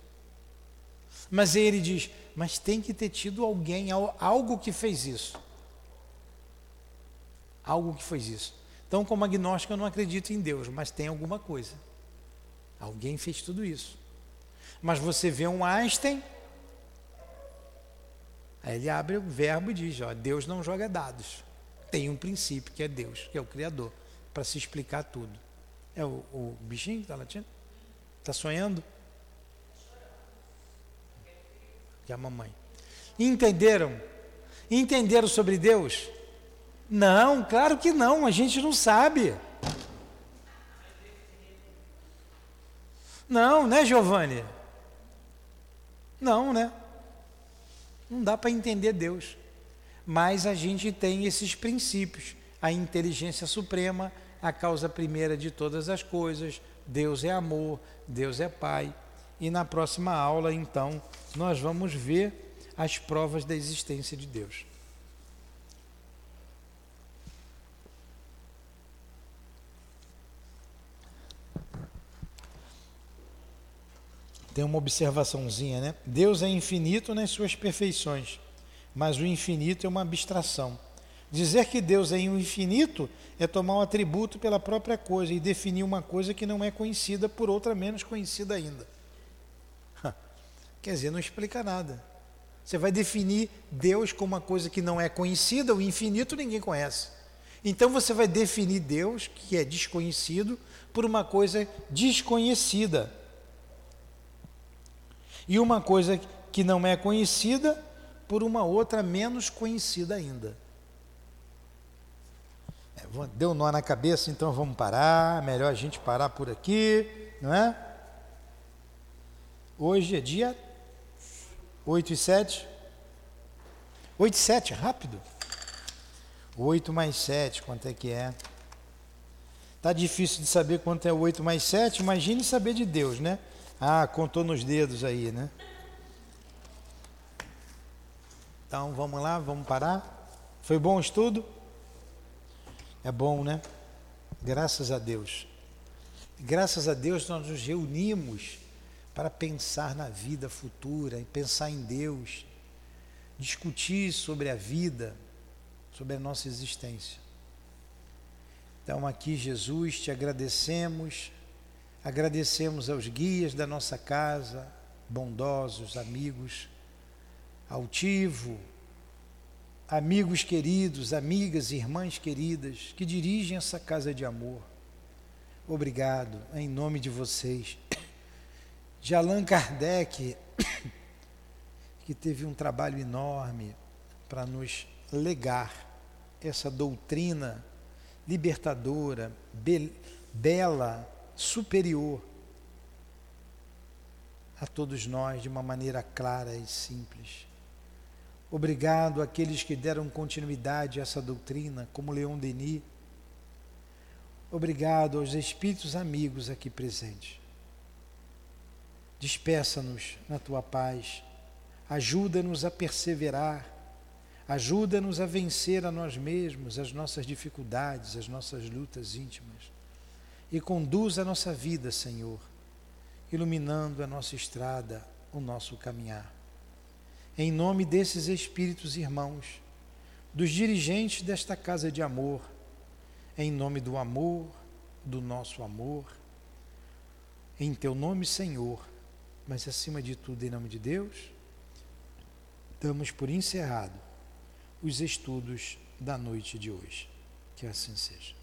A: Mas ele diz: mas tem que ter tido alguém, algo que fez isso. Algo que fez isso. Então, como agnóstico, eu não acredito em Deus, mas tem alguma coisa. Alguém fez tudo isso. Mas você vê um Einstein, aí ele abre o verbo e diz: ó, Deus não joga dados. Tem um princípio que é Deus, que é o Criador, para se explicar tudo. É o, o bichinho que está latindo? Está sonhando? Que é a mamãe. Entenderam? Entenderam sobre Deus? Não, claro que não, a gente não sabe. Não, né, Giovanni? Não, né? Não dá para entender Deus. Mas a gente tem esses princípios: a inteligência suprema, a causa primeira de todas as coisas, Deus é amor, Deus é Pai. E na próxima aula, então, nós vamos ver as provas da existência de Deus. Tem uma observaçãozinha, né? Deus é infinito nas suas perfeições, mas o infinito é uma abstração. Dizer que Deus é infinito é tomar um atributo pela própria coisa e definir uma coisa que não é conhecida por outra menos conhecida ainda. Quer dizer, não explica nada. Você vai definir Deus como uma coisa que não é conhecida, o infinito ninguém conhece. Então você vai definir Deus, que é desconhecido, por uma coisa desconhecida e uma coisa que não é conhecida por uma outra menos conhecida ainda. É, deu nó na cabeça, então vamos parar. Melhor a gente parar por aqui, não é? Hoje é dia 8 e 7. 8 e 7, rápido. 8 mais 7, quanto é que é? Tá difícil de saber quanto é 8 mais 7, imagine saber de Deus, né? Ah, contou nos dedos aí, né? Então vamos lá, vamos parar. Foi bom o estudo? É bom, né? Graças a Deus. Graças a Deus nós nos reunimos para pensar na vida futura e pensar em Deus, discutir sobre a vida, sobre a nossa existência. Então aqui, Jesus, te agradecemos Agradecemos aos guias da nossa casa, bondosos, amigos, altivo, amigos queridos, amigas, irmãs queridas que dirigem essa casa de amor. Obrigado, em nome de vocês. De Allan Kardec, que teve um trabalho enorme para nos legar essa doutrina libertadora, be bela, superior a todos nós de uma maneira clara e simples. Obrigado àqueles que deram continuidade a essa doutrina, como Leon Denis. Obrigado aos espíritos amigos aqui presentes. Despeça-nos na tua paz. Ajuda-nos a perseverar. Ajuda-nos a vencer a nós mesmos, as nossas dificuldades, as nossas lutas íntimas e conduz a nossa vida, Senhor, iluminando a nossa estrada, o nosso caminhar. Em nome desses espíritos irmãos, dos dirigentes desta casa de amor, em nome do amor, do nosso amor, em teu nome, Senhor, mas acima de tudo, em nome de Deus, damos por encerrado os estudos da noite de hoje. Que assim seja.